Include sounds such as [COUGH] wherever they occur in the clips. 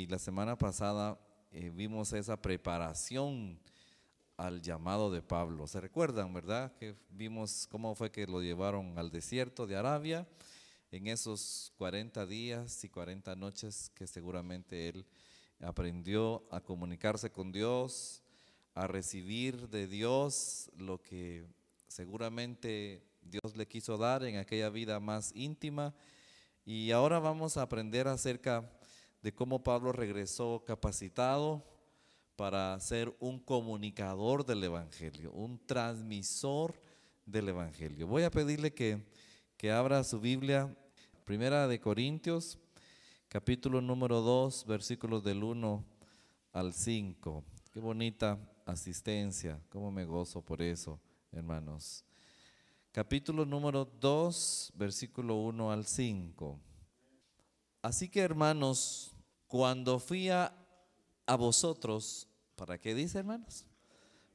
Y la semana pasada eh, vimos esa preparación al llamado de Pablo. ¿Se recuerdan, verdad? Que vimos cómo fue que lo llevaron al desierto de Arabia en esos 40 días y 40 noches que seguramente él aprendió a comunicarse con Dios, a recibir de Dios lo que seguramente Dios le quiso dar en aquella vida más íntima. Y ahora vamos a aprender acerca de cómo Pablo regresó capacitado para ser un comunicador del Evangelio, un transmisor del Evangelio. Voy a pedirle que, que abra su Biblia, Primera de Corintios, capítulo número 2, versículos del 1 al 5. Qué bonita asistencia, cómo me gozo por eso, hermanos. Capítulo número 2, versículo 1 al 5. Así que hermanos, cuando fui a, a vosotros, ¿Para qué dice, hermanos?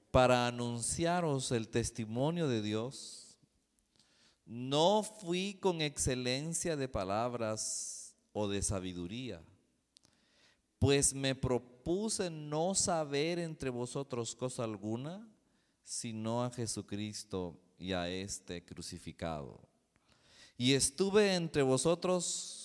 Para anunciaros el testimonio de Dios. No fui con excelencia de palabras o de sabiduría, pues me propuse no saber entre vosotros cosa alguna, sino a Jesucristo y a este crucificado. Y estuve entre vosotros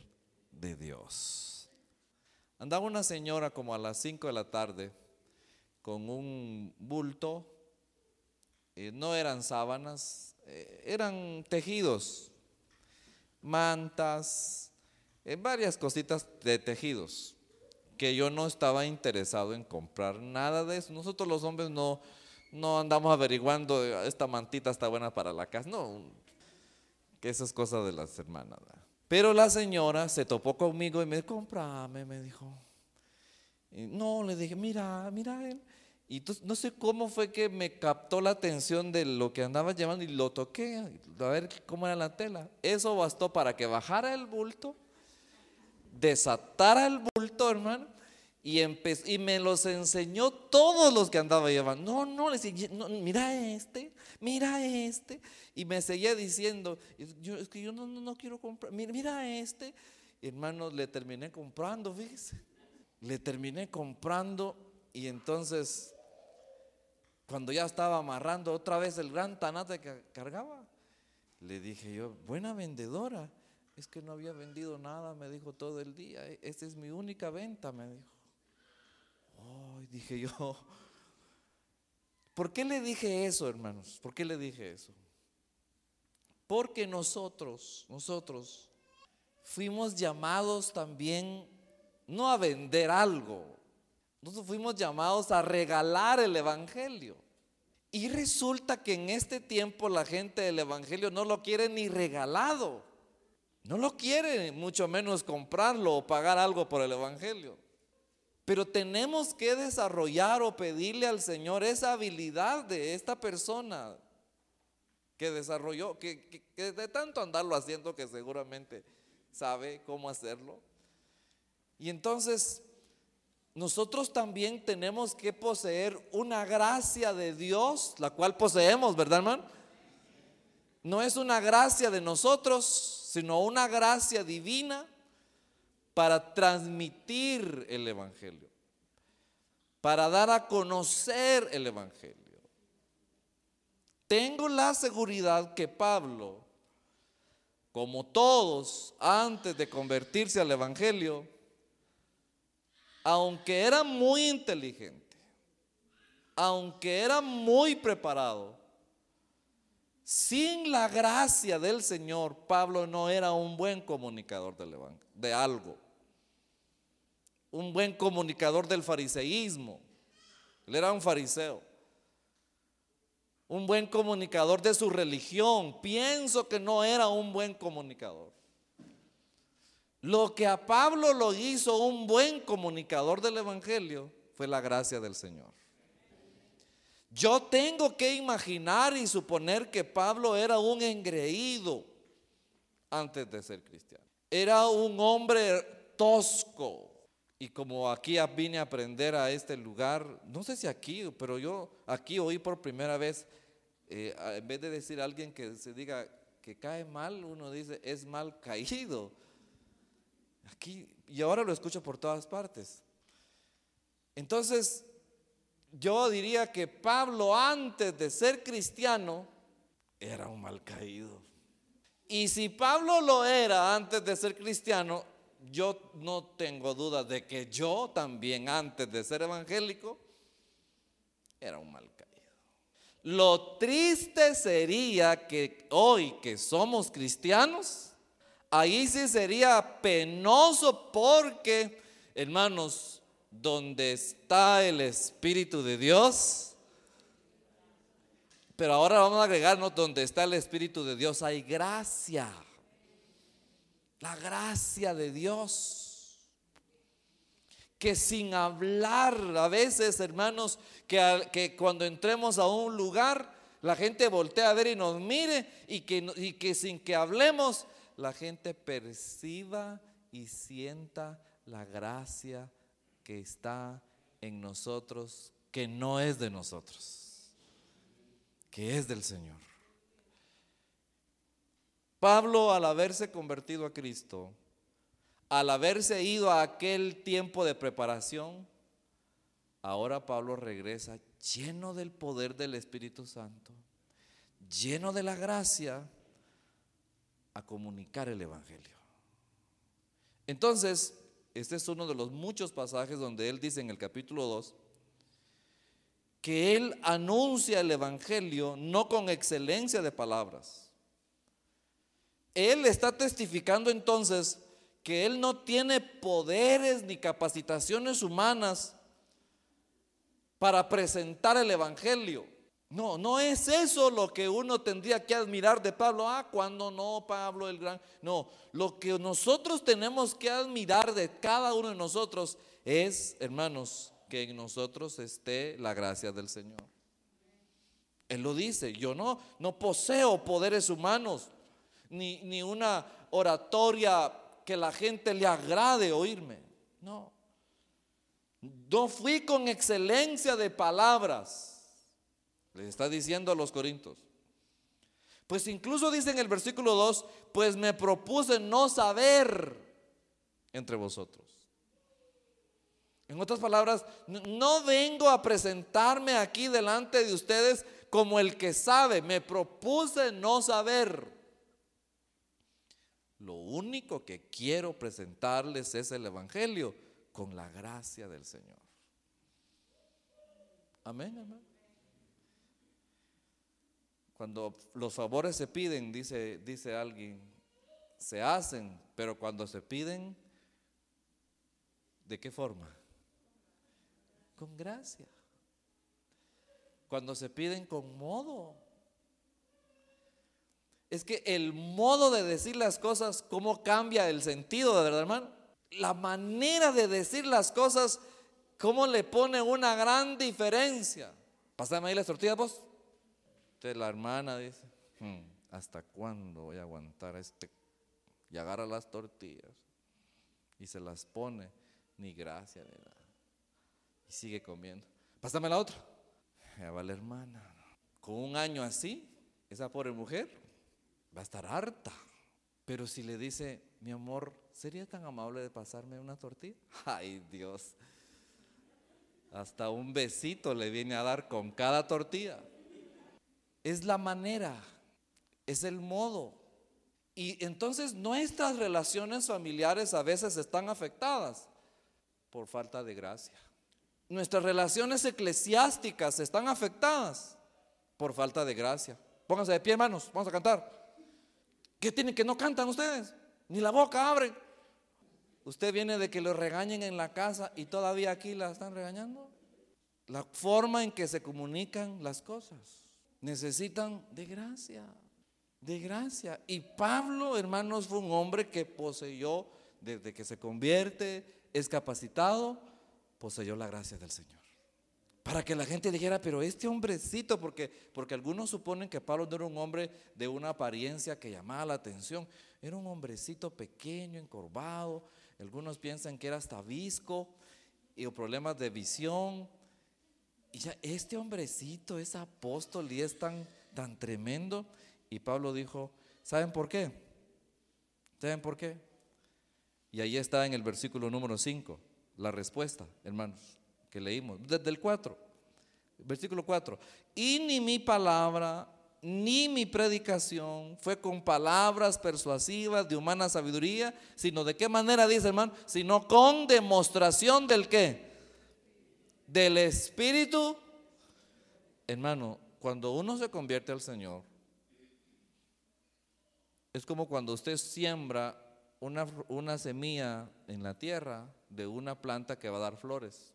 de Dios. Andaba una señora como a las 5 de la tarde con un bulto, eh, no eran sábanas, eh, eran tejidos, mantas, eh, varias cositas de tejidos, que yo no estaba interesado en comprar nada de eso. Nosotros los hombres no, no andamos averiguando, esta mantita está buena para la casa, no, que esas cosas de las hermanas. Pero la señora se topó conmigo y me dijo, comprame, me dijo. no, le dije, mira, mira él. Y entonces, no sé cómo fue que me captó la atención de lo que andaba llevando y lo toqué, a ver cómo era la tela. Eso bastó para que bajara el bulto, desatara el bulto, hermano, y, y me los enseñó todos los que andaba llevando. No, no, le decía, mira este, mira este. Y me seguía diciendo, yo, es que yo no, no, quiero comprar, mira, mira este. Hermanos, le terminé comprando, fíjese. Le terminé comprando y entonces, cuando ya estaba amarrando otra vez el gran tanate que cargaba, le dije yo, buena vendedora. Es que no había vendido nada, me dijo todo el día. Esta es mi única venta, me dijo. Oh, dije yo, ¿por qué le dije eso, hermanos? ¿Por qué le dije eso? Porque nosotros, nosotros fuimos llamados también no a vender algo, nosotros fuimos llamados a regalar el Evangelio. Y resulta que en este tiempo la gente del Evangelio no lo quiere ni regalado. No lo quiere, mucho menos comprarlo o pagar algo por el Evangelio. Pero tenemos que desarrollar o pedirle al Señor esa habilidad de esta persona que desarrolló, que, de tanto andarlo haciendo que seguramente sabe cómo hacerlo. Y entonces nosotros también tenemos que poseer una gracia de Dios, la cual poseemos, ¿verdad, hermano? No es una gracia de nosotros, sino una gracia divina para transmitir el Evangelio, para dar a conocer el Evangelio. Tengo la seguridad que Pablo, como todos antes de convertirse al Evangelio, aunque era muy inteligente, aunque era muy preparado, sin la gracia del Señor, Pablo no era un buen comunicador de algo. Un buen comunicador del fariseísmo. Él era un fariseo un buen comunicador de su religión. Pienso que no era un buen comunicador. Lo que a Pablo lo hizo un buen comunicador del Evangelio fue la gracia del Señor. Yo tengo que imaginar y suponer que Pablo era un engreído antes de ser cristiano. Era un hombre tosco. Y como aquí vine a aprender a este lugar, no sé si aquí, pero yo aquí oí por primera vez, eh, en vez de decir a alguien que se diga que cae mal, uno dice es mal caído. Aquí, y ahora lo escucho por todas partes. Entonces, yo diría que Pablo antes de ser cristiano era un mal caído. Y si Pablo lo era antes de ser cristiano, yo no tengo duda de que yo también antes de ser evangélico era un mal caído. Lo triste sería que hoy que somos cristianos, ahí sí sería penoso porque, hermanos, donde está el Espíritu de Dios. Pero ahora vamos a agregarnos donde está el Espíritu de Dios hay gracia. La gracia de Dios. Que sin hablar, a veces hermanos, que, cuando entremos a un lugar, la gente voltea a ver y nos mire y que sin que hablemos, la gente perciba y sienta la gracia que está en nosotros, que no es de nosotros, que es del Señor. Pablo al haberse convertido a Cristo, al haberse ido a aquel tiempo de preparación, ahora Pablo regresa lleno del poder del Espíritu Santo, lleno de la gracia, a comunicar el Evangelio. Entonces, este es uno de los muchos pasajes donde él dice en el capítulo 2 que él anuncia el Evangelio no con excelencia de palabras. Él está testificando entonces que él no tiene poderes ni capacitaciones humanas para presentar el Evangelio. No, no es eso lo que uno tendría que admirar de Pablo. Ah, cuando no, Pablo el gran. No, lo que nosotros tenemos que admirar de cada uno de nosotros es, hermanos, que en nosotros esté la gracia del Señor. Él lo dice, yo no, no poseo poderes humanos, ni, ni una oratoria que la gente le agrade oírme. No. No fui con excelencia de palabras les está diciendo a los corintios. Pues incluso dice en el versículo 2, pues me propuse no saber entre vosotros. En otras palabras, no vengo a presentarme aquí delante de ustedes como el que sabe, me propuse no saber. Lo único que quiero presentarles es el Evangelio con la gracia del Señor. Amén. Cuando los favores se piden, dice, dice alguien, se hacen, pero cuando se piden, ¿de qué forma? Con gracia. Cuando se piden con modo. Es que el modo de decir las cosas, ¿cómo cambia el sentido, de verdad, hermano? La manera de decir las cosas, ¿cómo le pone una gran diferencia? Pásame ahí las tortillas, vos la hermana dice, hmm, ¿hasta cuándo voy a aguantar este? Y agarra las tortillas y se las pone, ni gracia ni nada. Y sigue comiendo. Pásame la otra. Ya va la hermana. Con un año así, esa pobre mujer va a estar harta. Pero si le dice, mi amor, ¿sería tan amable de pasarme una tortilla? [LAUGHS] Ay Dios. Hasta un besito le viene a dar con cada tortilla es la manera, es el modo. Y entonces nuestras relaciones familiares a veces están afectadas por falta de gracia. Nuestras relaciones eclesiásticas están afectadas por falta de gracia. Pónganse de pie, hermanos, vamos a cantar. ¿Qué tienen que no cantan ustedes? Ni la boca abren. Usted viene de que lo regañen en la casa y todavía aquí la están regañando. La forma en que se comunican las cosas necesitan de gracia, de gracia. Y Pablo, hermanos, fue un hombre que poseyó desde que se convierte, es capacitado, poseyó la gracia del Señor. Para que la gente dijera, pero este hombrecito, porque, porque algunos suponen que Pablo no era un hombre de una apariencia que llamaba la atención, era un hombrecito pequeño, encorvado, algunos piensan que era hasta visco y problemas de visión. Y ya este hombrecito es apóstol y es tan, tan tremendo. Y Pablo dijo, ¿saben por qué? ¿Saben por qué? Y ahí está en el versículo número 5 la respuesta, hermanos, que leímos, desde el 4, versículo 4. Y ni mi palabra, ni mi predicación fue con palabras persuasivas de humana sabiduría, sino de qué manera dice hermano, sino con demostración del qué? Del Espíritu. Hermano, cuando uno se convierte al Señor, es como cuando usted siembra una, una semilla en la tierra de una planta que va a dar flores.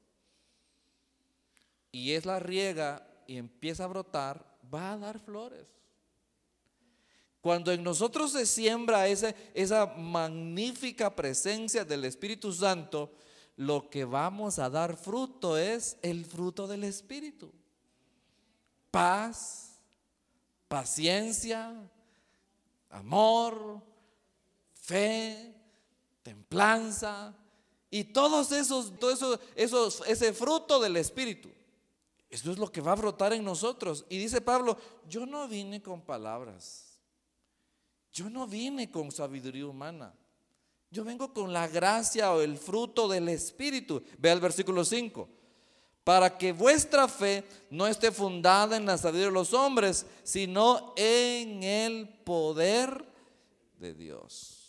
Y es la riega y empieza a brotar, va a dar flores. Cuando en nosotros se siembra ese, esa magnífica presencia del Espíritu Santo, lo que vamos a dar fruto es el fruto del Espíritu. Paz, paciencia, amor, fe, templanza, y todos esos, todo eso, ese fruto del Espíritu, eso es lo que va a brotar en nosotros. Y dice Pablo, yo no vine con palabras, yo no vine con sabiduría humana, yo vengo con la gracia o el fruto del Espíritu. Ve al versículo 5 para que vuestra fe no esté fundada en la sabiduría de los hombres, sino en el poder de Dios.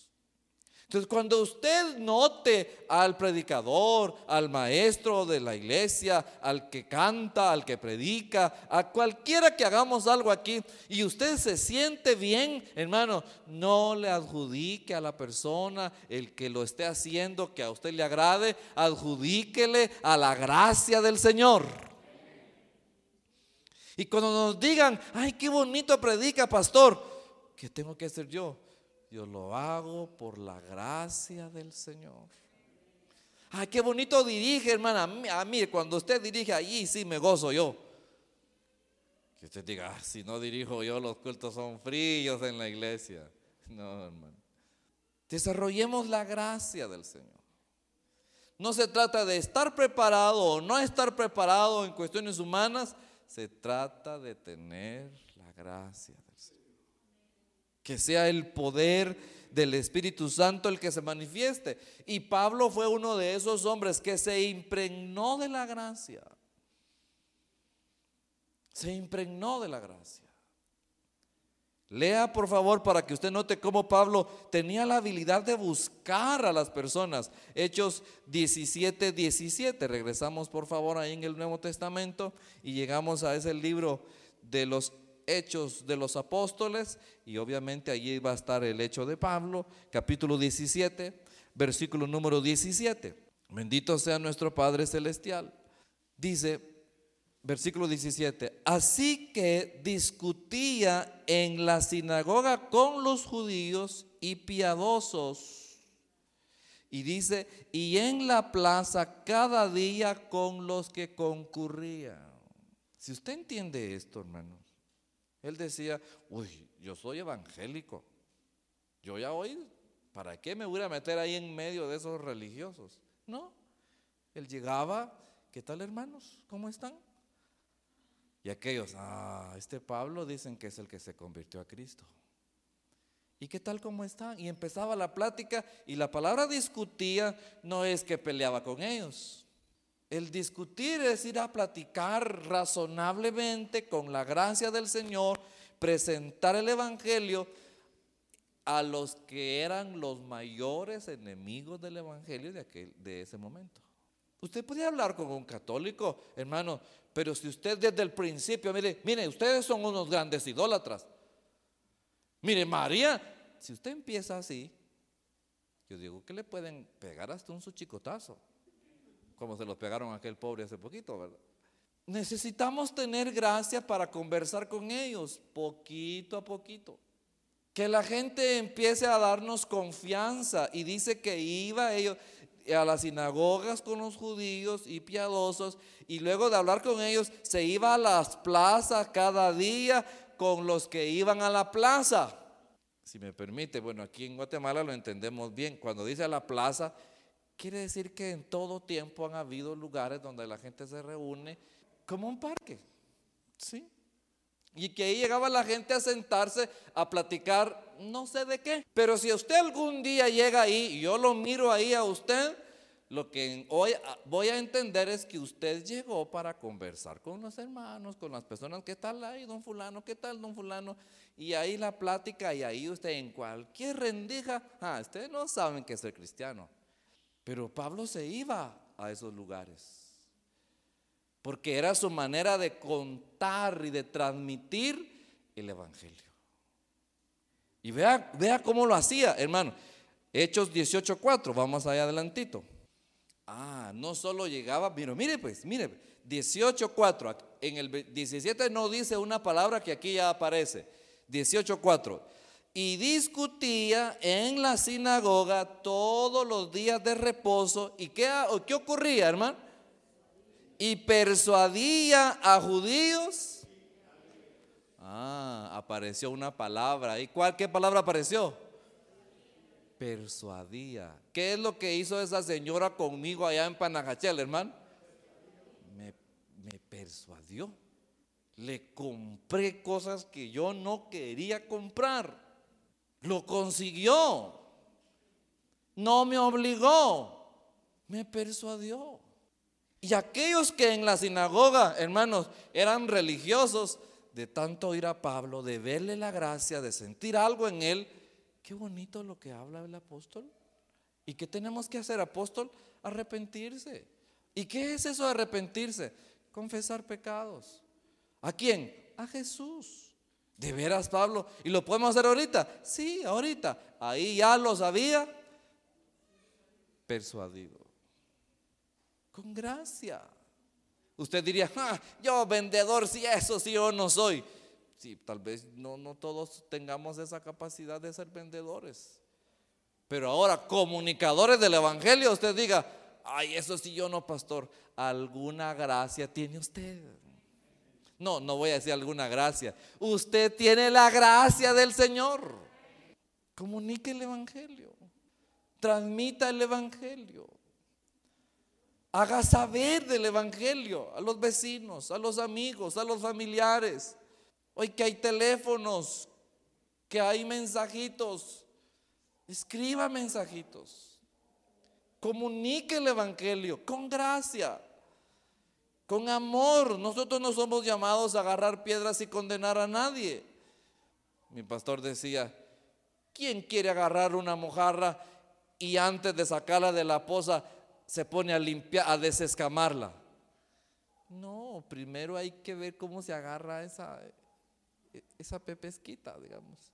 Entonces, cuando usted note al predicador, al maestro de la iglesia, al que canta, al que predica, a cualquiera que hagamos algo aquí y usted se siente bien, hermano, no le adjudique a la persona el que lo esté haciendo que a usted le agrade, adjudíquele a la gracia del Señor. Y cuando nos digan, ay, qué bonito predica, pastor, ¿qué tengo que hacer yo? Yo lo hago por la gracia del Señor. Ay, qué bonito dirige, hermana. A mí, cuando usted dirige allí, sí me gozo yo. Que usted diga, ah, si no dirijo yo, los cultos son fríos en la iglesia. No, hermano. Desarrollemos la gracia del Señor. No se trata de estar preparado o no estar preparado en cuestiones humanas. Se trata de tener la gracia que sea el poder del Espíritu Santo el que se manifieste. Y Pablo fue uno de esos hombres que se impregnó de la gracia. Se impregnó de la gracia. Lea por favor para que usted note cómo Pablo tenía la habilidad de buscar a las personas. Hechos 17, 17. Regresamos por favor ahí en el Nuevo Testamento y llegamos a ese libro de los Hechos de los Apóstoles, y obviamente allí va a estar el hecho de Pablo, capítulo 17, versículo número 17. Bendito sea nuestro Padre Celestial. Dice, versículo 17, así que discutía en la sinagoga con los judíos y piadosos. Y dice, y en la plaza cada día con los que concurrían. Si usted entiende esto, hermanos, él decía, uy, yo soy evangélico. Yo ya hoy, ¿para qué me voy a meter ahí en medio de esos religiosos? No. Él llegaba, ¿qué tal hermanos? ¿Cómo están? Y aquellos, ah, este Pablo dicen que es el que se convirtió a Cristo. ¿Y qué tal cómo están? Y empezaba la plática y la palabra discutía no es que peleaba con ellos. El discutir es ir a platicar razonablemente con la gracia del Señor, presentar el Evangelio a los que eran los mayores enemigos del Evangelio de, aquel, de ese momento. Usted podía hablar con un católico, hermano, pero si usted desde el principio, mire, mire, ustedes son unos grandes idólatras. Mire, María, si usted empieza así, yo digo que le pueden pegar hasta un su chicotazo como se los pegaron a aquel pobre hace poquito, ¿verdad? Necesitamos tener gracia para conversar con ellos, poquito a poquito. Que la gente empiece a darnos confianza y dice que iba ellos a las sinagogas con los judíos y piadosos y luego de hablar con ellos se iba a las plazas cada día con los que iban a la plaza. Si me permite, bueno, aquí en Guatemala lo entendemos bien. Cuando dice a la plaza, quiere decir que en todo tiempo han habido lugares donde la gente se reúne como un parque. ¿Sí? Y que ahí llegaba la gente a sentarse a platicar no sé de qué. Pero si usted algún día llega ahí y yo lo miro ahí a usted, lo que hoy voy a entender es que usted llegó para conversar con los hermanos, con las personas, ¿qué tal ahí, don fulano? ¿Qué tal, don fulano? Y ahí la plática y ahí usted en cualquier rendija, ah, ustedes no saben que el cristiano. Pero Pablo se iba a esos lugares porque era su manera de contar y de transmitir el Evangelio. Y vea, vea cómo lo hacía, hermano. Hechos 18.4, vamos allá adelantito. Ah, no solo llegaba, pero mire pues, mire, 18.4, en el 17 no dice una palabra que aquí ya aparece. 18.4. Y discutía en la sinagoga todos los días de reposo. ¿Y qué, qué ocurría, hermano? y persuadía a judíos. Ah, apareció una palabra. ¿Y cuál qué palabra apareció? Persuadía. ¿Qué es lo que hizo esa señora conmigo allá en Panajachel, hermano? Me, me persuadió. Le compré cosas que yo no quería comprar. Lo consiguió. No me obligó. Me persuadió. Y aquellos que en la sinagoga, hermanos, eran religiosos, de tanto oír a Pablo, de verle la gracia, de sentir algo en él, qué bonito lo que habla el apóstol. ¿Y qué tenemos que hacer, apóstol? Arrepentirse. ¿Y qué es eso de arrepentirse? Confesar pecados. ¿A quién? A Jesús. ¿De veras, Pablo? ¿Y lo podemos hacer ahorita? Sí, ahorita. Ahí ya lo sabía. Persuadido con gracia. Usted diría, ah, yo vendedor, si eso sí yo no soy. Sí, tal vez no, no todos tengamos esa capacidad de ser vendedores. Pero ahora, comunicadores del Evangelio, usted diga, ay, eso sí yo no, pastor. ¿Alguna gracia tiene usted? No, no voy a decir alguna gracia. Usted tiene la gracia del Señor. Comunique el Evangelio. Transmita el Evangelio. Haga saber del Evangelio a los vecinos, a los amigos, a los familiares. Hoy que hay teléfonos, que hay mensajitos, escriba mensajitos. Comunique el Evangelio con gracia, con amor. Nosotros no somos llamados a agarrar piedras y condenar a nadie. Mi pastor decía, ¿quién quiere agarrar una mojarra y antes de sacarla de la poza se pone a limpiar, a desescamarla. No, primero hay que ver cómo se agarra esa, esa pepesquita, digamos.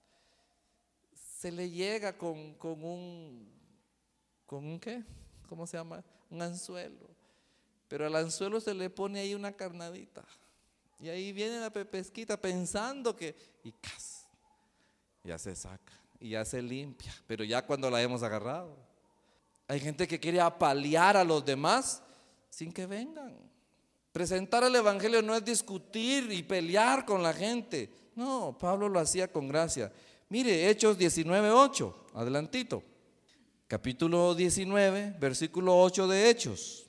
Se le llega con, con un, ¿con un qué? ¿Cómo se llama? Un anzuelo. Pero al anzuelo se le pone ahí una carnadita. Y ahí viene la pepesquita pensando que, y cas, ya se saca, y ya se limpia. Pero ya cuando la hemos agarrado, hay gente que quiere apalear a los demás sin que vengan. Presentar el Evangelio no es discutir y pelear con la gente. No, Pablo lo hacía con gracia. Mire, Hechos 19.8, adelantito. Capítulo 19, versículo 8 de Hechos.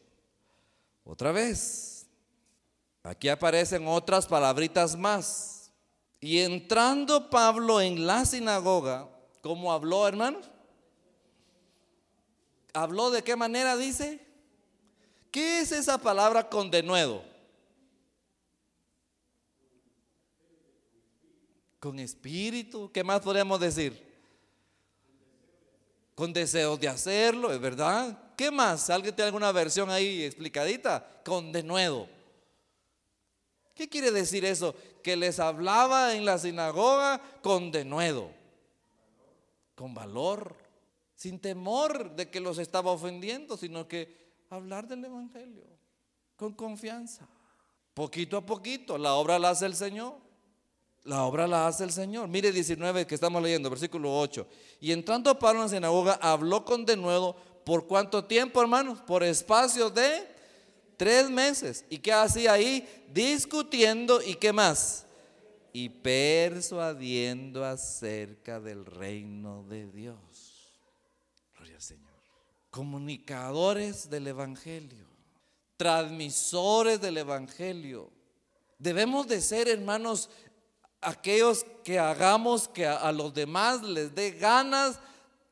Otra vez. Aquí aparecen otras palabritas más. Y entrando Pablo en la sinagoga, ¿cómo habló, hermanos? ¿Habló de qué manera dice? ¿Qué es esa palabra con denuedo? Con espíritu, ¿qué más podemos decir? Con deseos de hacerlo, es verdad. ¿Qué más? ¿Alguien tiene alguna versión ahí explicadita? Con denuedo. ¿Qué quiere decir eso? Que les hablaba en la sinagoga con denuedo, con valor sin temor de que los estaba ofendiendo, sino que hablar del Evangelio con confianza. Poquito a poquito, la obra la hace el Señor. La obra la hace el Señor. Mire 19 que estamos leyendo, versículo 8. Y entrando Pablo en la sinagoga, habló con de nuevo. ¿Por cuánto tiempo, hermanos? Por espacio de tres meses. ¿Y qué hacía ahí? Discutiendo y qué más? Y persuadiendo acerca del reino de Dios. Gloria al Señor. Comunicadores del Evangelio. Transmisores del Evangelio. Debemos de ser, hermanos, aquellos que hagamos que a, los demás les dé ganas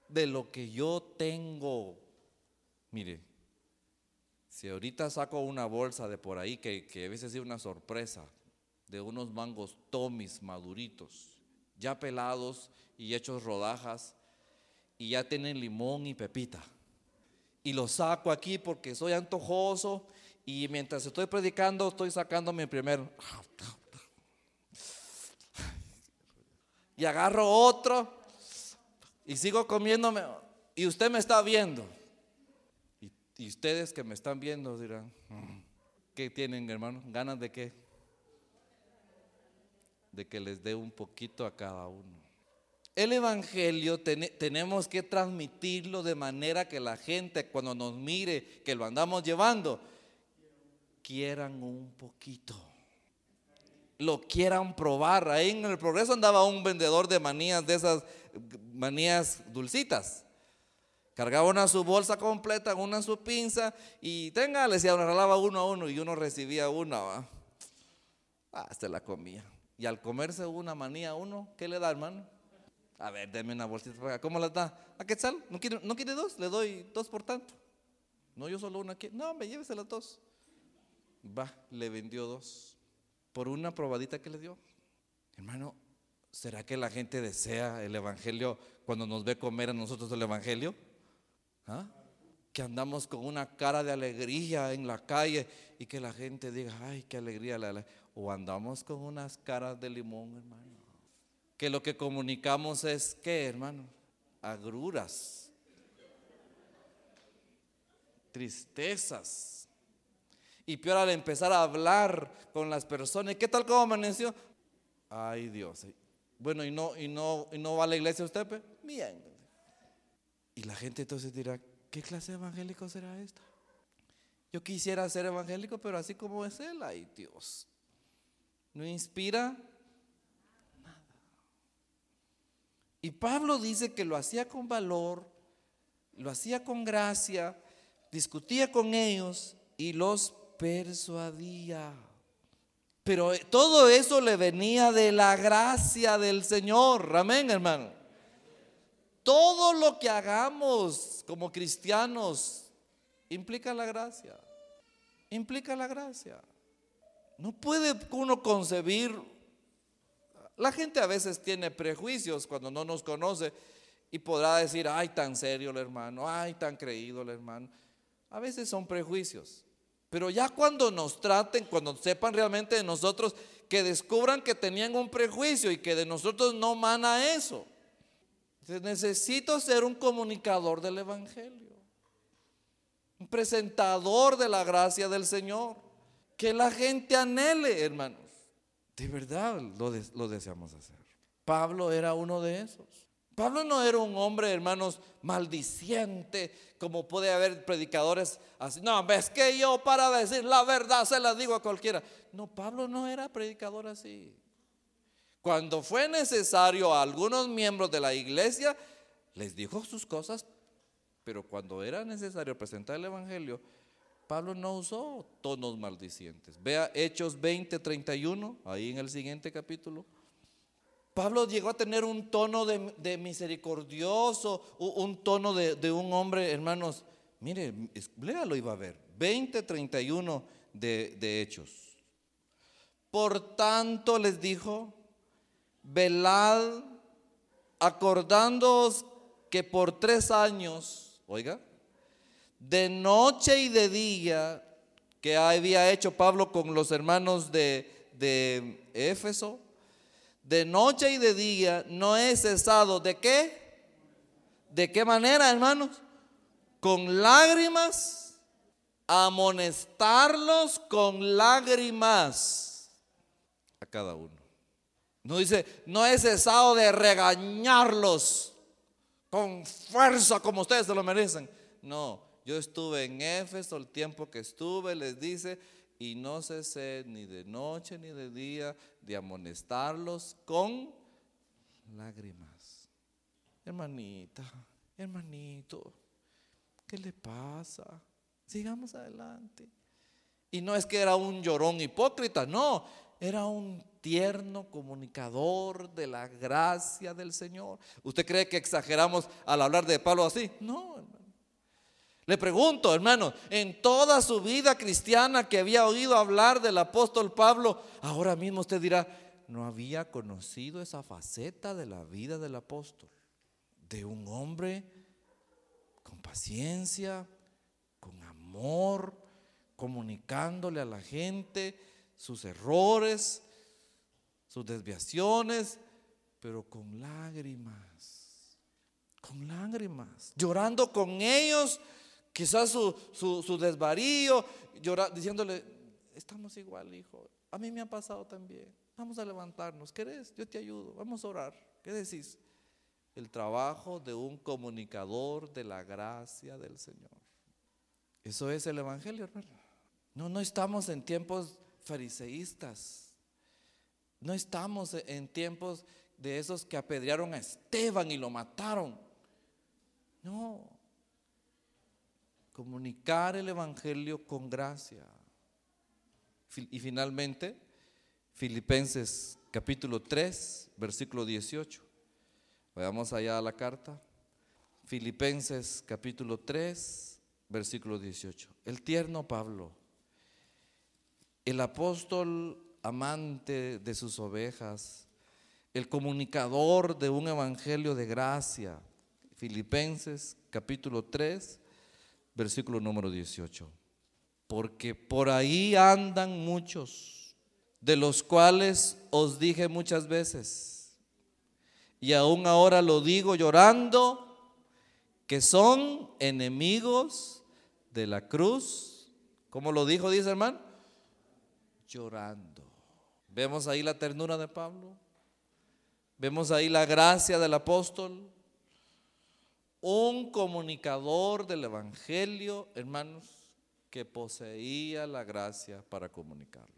de lo que yo tengo. Mire, si ahorita saco una bolsa de por ahí, que, que a veces es una sorpresa, de unos mangos tomis maduritos, ya pelados y hechos rodajas, y ya tienen limón y pepita. Y los saco aquí porque soy antojoso y mientras estoy predicando estoy sacando mi primer y agarro otro y sigo comiéndome. Y usted me está viendo. Y, ustedes que me están viendo dirán, mm, ¿qué tienen, hermano? ¿Ganas de qué? De que les dé un poquito a cada uno. El Evangelio tenemos que transmitirlo de manera que la gente cuando nos mire que lo andamos llevando, quieran un poquito lo quieran probar. Ahí en el progreso andaba un vendedor de manías, de esas manías dulcitas. Cargaba una su bolsa completa, una su pinza y tenga, le decía, regalaba uno a uno y uno recibía una. Ah, se la comía. Y al comerse una manía uno, ¿qué le da, hermano? A ver, deme una bolsita. ¿Cómo la da? ¿A qué tal? ¿No quiere, ¿No quiere dos? Le doy dos por tanto. No, yo solo una. No, me llévese las dos. Va, le vendió dos por una probadita que le dio. Hermano, ¿será que la gente desea el Evangelio cuando nos ve comer a nosotros el Evangelio? ¿Ah? Que andamos con una cara de alegría en la calle y que la gente diga, ay, qué alegría. O andamos con unas caras de limón, hermano. Que lo que comunicamos es, ¿qué, hermano? Agruras, tristezas y peor al empezar a hablar con las personas, ¿qué tal como amaneció? Ay Dios. Bueno, ¿y no, y no, y no va a la iglesia usted? Pues? Bien. Y la gente entonces dirá, ¿qué clase de evangélico será esta? Yo quisiera ser evangélico, pero así como es él, ay Dios. No inspira nada. Y Pablo dice que lo hacía con valor, lo hacía con gracia, discutía con ellos y los persuadía. Pero todo eso le venía de la gracia del Señor. Amén, hermano. Todo lo que hagamos como cristianos implica la gracia. Implica la gracia. No puede uno concebir. La gente a veces tiene prejuicios cuando no nos conoce y podrá decir, ay, tan serio el hermano, ay, tan creído el hermano. A veces son prejuicios. Pero ya cuando nos traten, cuando sepan realmente de nosotros, que descubran que tenían un prejuicio y que de nosotros no mana eso. Necesito ser un comunicador del Evangelio, un presentador de la gracia del Señor, que la gente anhele, hermanos. De verdad lo, lo deseamos hacer. Pablo era uno de esos. Pablo no era un hombre, hermanos, maldiciente, como puede haber predicadores así. No, ves que yo para decir la verdad se la digo a cualquiera. No, Pablo no era predicador así. Cuando fue necesario a algunos miembros de la iglesia, les dijo sus cosas, pero cuando era necesario presentar el Evangelio, Pablo no usó tonos maldicientes. Vea Hechos 20, 31, ahí en el siguiente capítulo. Pablo llegó a tener un tono de, misericordioso, un tono de, un hombre, hermanos. Mire, léalo iba a ver. 20, 31 de, de Hechos. Por tanto les dijo, velad, acordándoos que por tres años, oiga, de noche y de día, que había hecho Pablo con los hermanos de, de Éfeso, de noche y de día, no he cesado. ¿De qué? ¿De qué manera, hermanos? Con lágrimas, amonestarlos con lágrimas a cada uno. No dice, no he cesado de regañarlos con fuerza como ustedes se lo merecen. No, yo estuve en Éfeso el tiempo que estuve, les dice, y no cesé ni de noche ni de día de amonestarlos con lágrimas. Hermanita, hermanito, ¿qué le pasa? Sigamos adelante. Y no es que era un llorón hipócrita, no, era un tierno comunicador de la gracia del Señor. ¿Usted cree que exageramos al hablar de Pablo así? No, hermano. Le pregunto, hermano, en toda su vida cristiana que había oído hablar del apóstol Pablo, ahora mismo usted dirá, no había conocido esa faceta de la vida del apóstol, de un hombre con paciencia, con amor, comunicándole a la gente sus errores, sus desviaciones, pero con lágrimas, con lágrimas, llorando con ellos, quizás su, su, desvarío, diciéndole, estamos igual, hijo, a mí me ha pasado también, vamos a levantarnos, ¿querés? Yo te ayudo, vamos a orar, ¿qué decís? El trabajo de un comunicador de la gracia del Señor. Eso es el Evangelio, hermano. No, no estamos en tiempos fariseístas. No estamos en tiempos de esos que apedrearon a Esteban y lo mataron. No. Comunicar el Evangelio con gracia. Y finalmente, Filipenses capítulo 3, versículo 18. Vayamos allá a la carta. Filipenses capítulo 3, versículo 18. El tierno Pablo el apóstol amante de sus ovejas, el comunicador de un evangelio de gracia. Filipenses capítulo 3, versículo número 18. Porque por ahí andan muchos, de los cuales os dije muchas veces, y aún ahora lo digo llorando, que son enemigos de la cruz. ¿Cómo lo dijo, dice hermano? Llorando. Vemos ahí la ternura de Pablo. Vemos ahí la gracia del apóstol. Un comunicador del Evangelio, hermanos, que poseía la gracia para comunicarlo.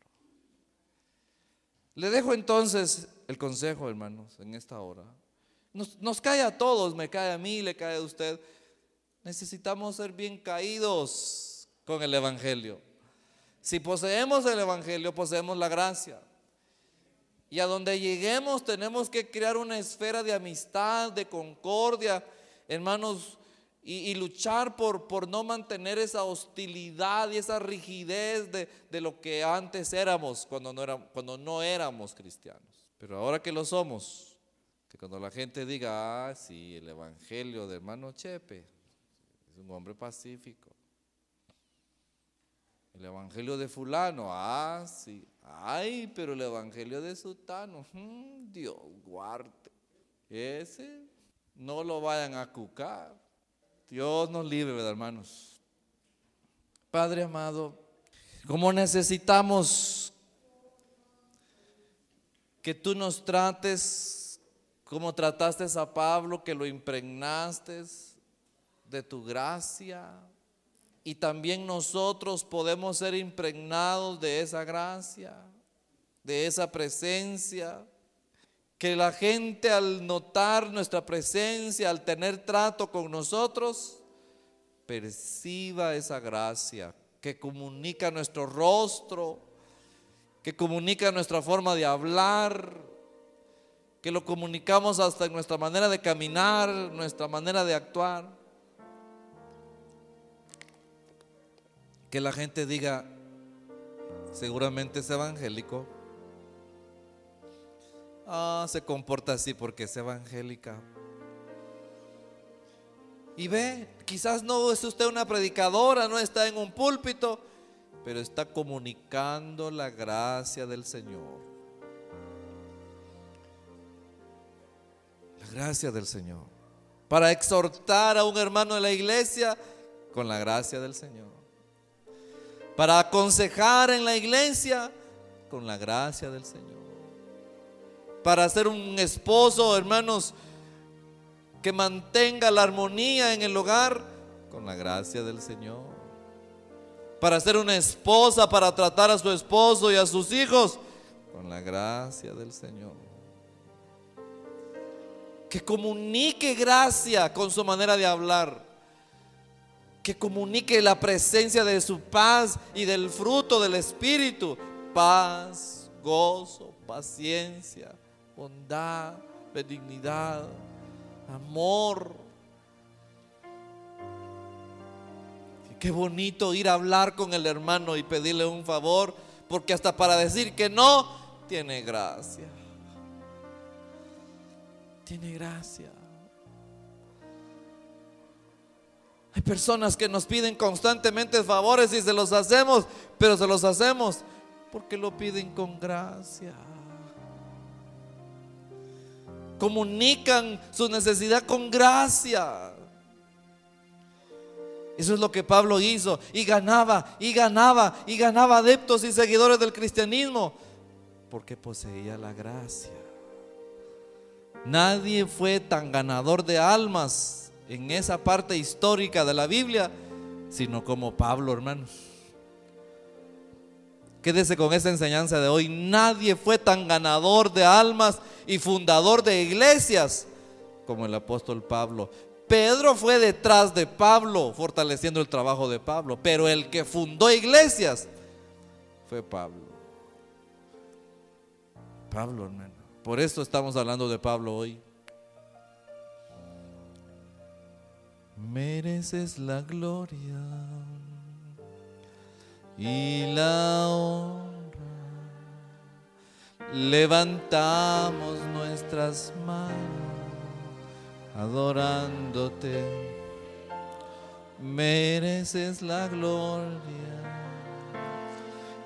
Le dejo entonces el consejo, hermanos, en esta hora. Nos, nos, cae a todos, me cae a mí, le cae a usted. Necesitamos ser bien caídos con el Evangelio. Si poseemos el Evangelio, poseemos la gracia. Y a donde lleguemos tenemos que crear una esfera de amistad, de concordia, hermanos, y, luchar por, por, no mantener esa hostilidad y esa rigidez de, de lo que antes éramos cuando no, éramos, cuando no éramos cristianos. Pero ahora que lo somos, que cuando la gente diga, ah, sí, el Evangelio de hermano Chepe es un hombre pacífico. El evangelio de fulano, ah, sí. Ay, pero el evangelio de sutano, hmm, Dios guarde. Ese no lo vayan a cucar. Dios nos libre, ¿verdad, hermanos? Padre amado, como necesitamos que tú nos trates como trataste a Pablo, que lo impregnaste de tu gracia, y también nosotros podemos ser impregnados de esa gracia, de esa presencia. Que la gente al notar nuestra presencia, al tener trato con nosotros, perciba esa gracia que comunica nuestro rostro, que comunica nuestra forma de hablar, que lo comunicamos hasta en nuestra manera de caminar, nuestra manera de actuar. Que la gente diga, seguramente es evangélico. Ah, se comporta así porque es evangélica. Y ve, quizás no es usted una predicadora, no está en un púlpito, pero está comunicando la gracia del Señor. La gracia del Señor. Para exhortar a un hermano de la iglesia con la gracia del Señor para aconsejar en la iglesia con la gracia del Señor. para ser un esposo, hermanos, que mantenga la armonía en el hogar con la gracia del Señor. Para ser una esposa, para tratar a su esposo y a sus hijos con la gracia del Señor. Que comunique gracia con su manera de hablar. Que comunique la presencia de su paz y del fruto del Espíritu. Paz, gozo, paciencia, bondad, benignidad, amor. Qué bonito ir a hablar con el hermano y pedirle un favor, porque hasta para decir que no, tiene gracia. Tiene gracia. Hay personas que nos piden constantemente favores y se los hacemos, pero se los hacemos porque lo piden con gracia comunican su necesidad con gracia. Eso es lo que Pablo hizo y ganaba y ganaba y ganaba adeptos y seguidores del cristianismo porque poseía la gracia. Nadie fue tan ganador de almas en esa parte histórica de la Biblia sino como Pablo, hermanos. Quédese con esa enseñanza de hoy. Nadie fue tan ganador de almas y fundador de iglesias como el apóstol Pablo. Pedro fue detrás de Pablo, fortaleciendo el trabajo de Pablo, pero el que fundó iglesias fue Pablo. Pablo, hermano. Por eso estamos hablando de Pablo hoy. Mereces la gloria y la honra. Levantamos nuestras manos adorándote. Mereces la gloria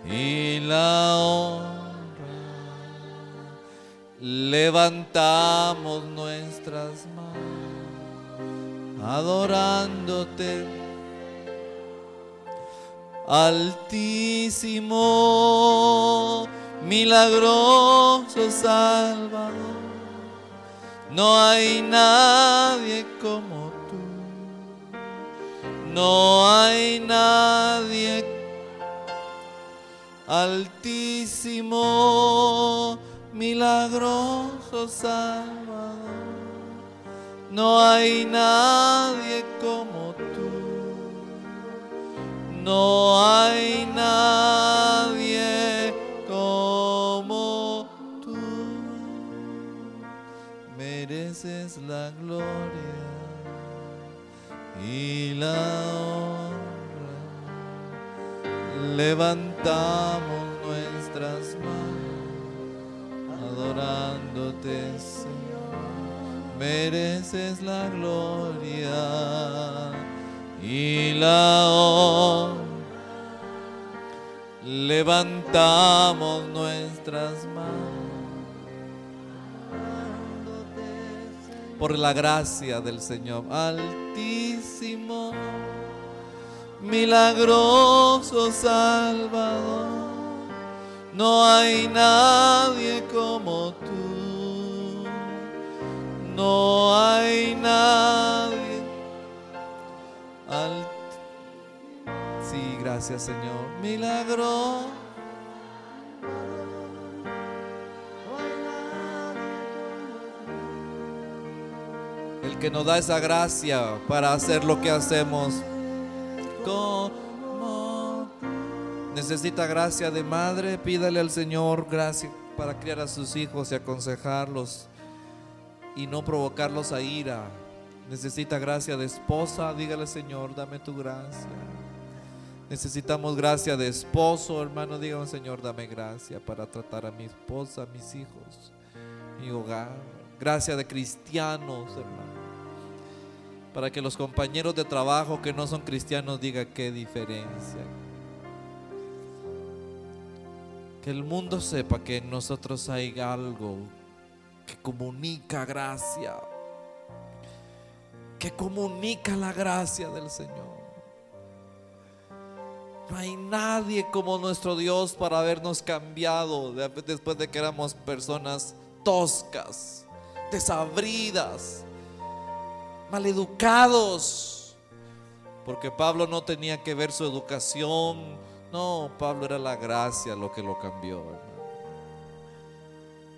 y la honra. Levantamos nuestras manos adorándote. Altísimo, milagroso Salvador, no hay nadie como tú, no hay nadie. Altísimo, milagroso Salvador, no hay nadie como no hay nadie como tú. Mereces la gloria y la honra. Levantamos nuestras manos adorándote. Mereces la gloria y la honra. Levantamos nuestras manos por la gracia del Señor Altísimo, milagroso Salvador. No hay nadie como tú, no hay nadie Sí, gracias Señor. Milagro. El que nos da esa gracia para hacer lo que hacemos. Como necesita gracia de madre, pídale al Señor gracia para criar a sus hijos y aconsejarlos y no provocarlos a ira necesita gracia de esposa, dígale Señor, dame tu gracia. Necesitamos gracia de esposo, hermano, dígame Señor, dame gracia para tratar a mi esposa, mis hijos, mi hogar. Gracia de cristianos, hermano. Para que los compañeros de trabajo que no son cristianos digan qué diferencia. Que el mundo sepa que en nosotros hay algo que comunica gracia que comunica la gracia del Señor. No hay nadie como nuestro Dios para habernos cambiado después de que éramos personas toscas, desabridas, maleducados. Porque Pablo no tenía que ver su educación. No, Pablo era la gracia lo que lo cambió.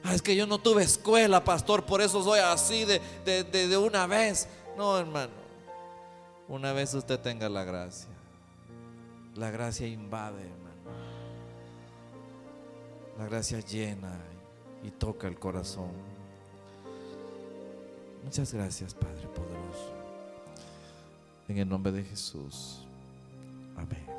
Ah, es que yo no tuve escuela, pastor, por eso soy así de, de, de una vez. No, hermano. Una vez usted tenga la gracia. La gracia invade, hermano. La gracia llena y toca el corazón. Muchas gracias, Padre poderoso. En el nombre de Jesús. Amén.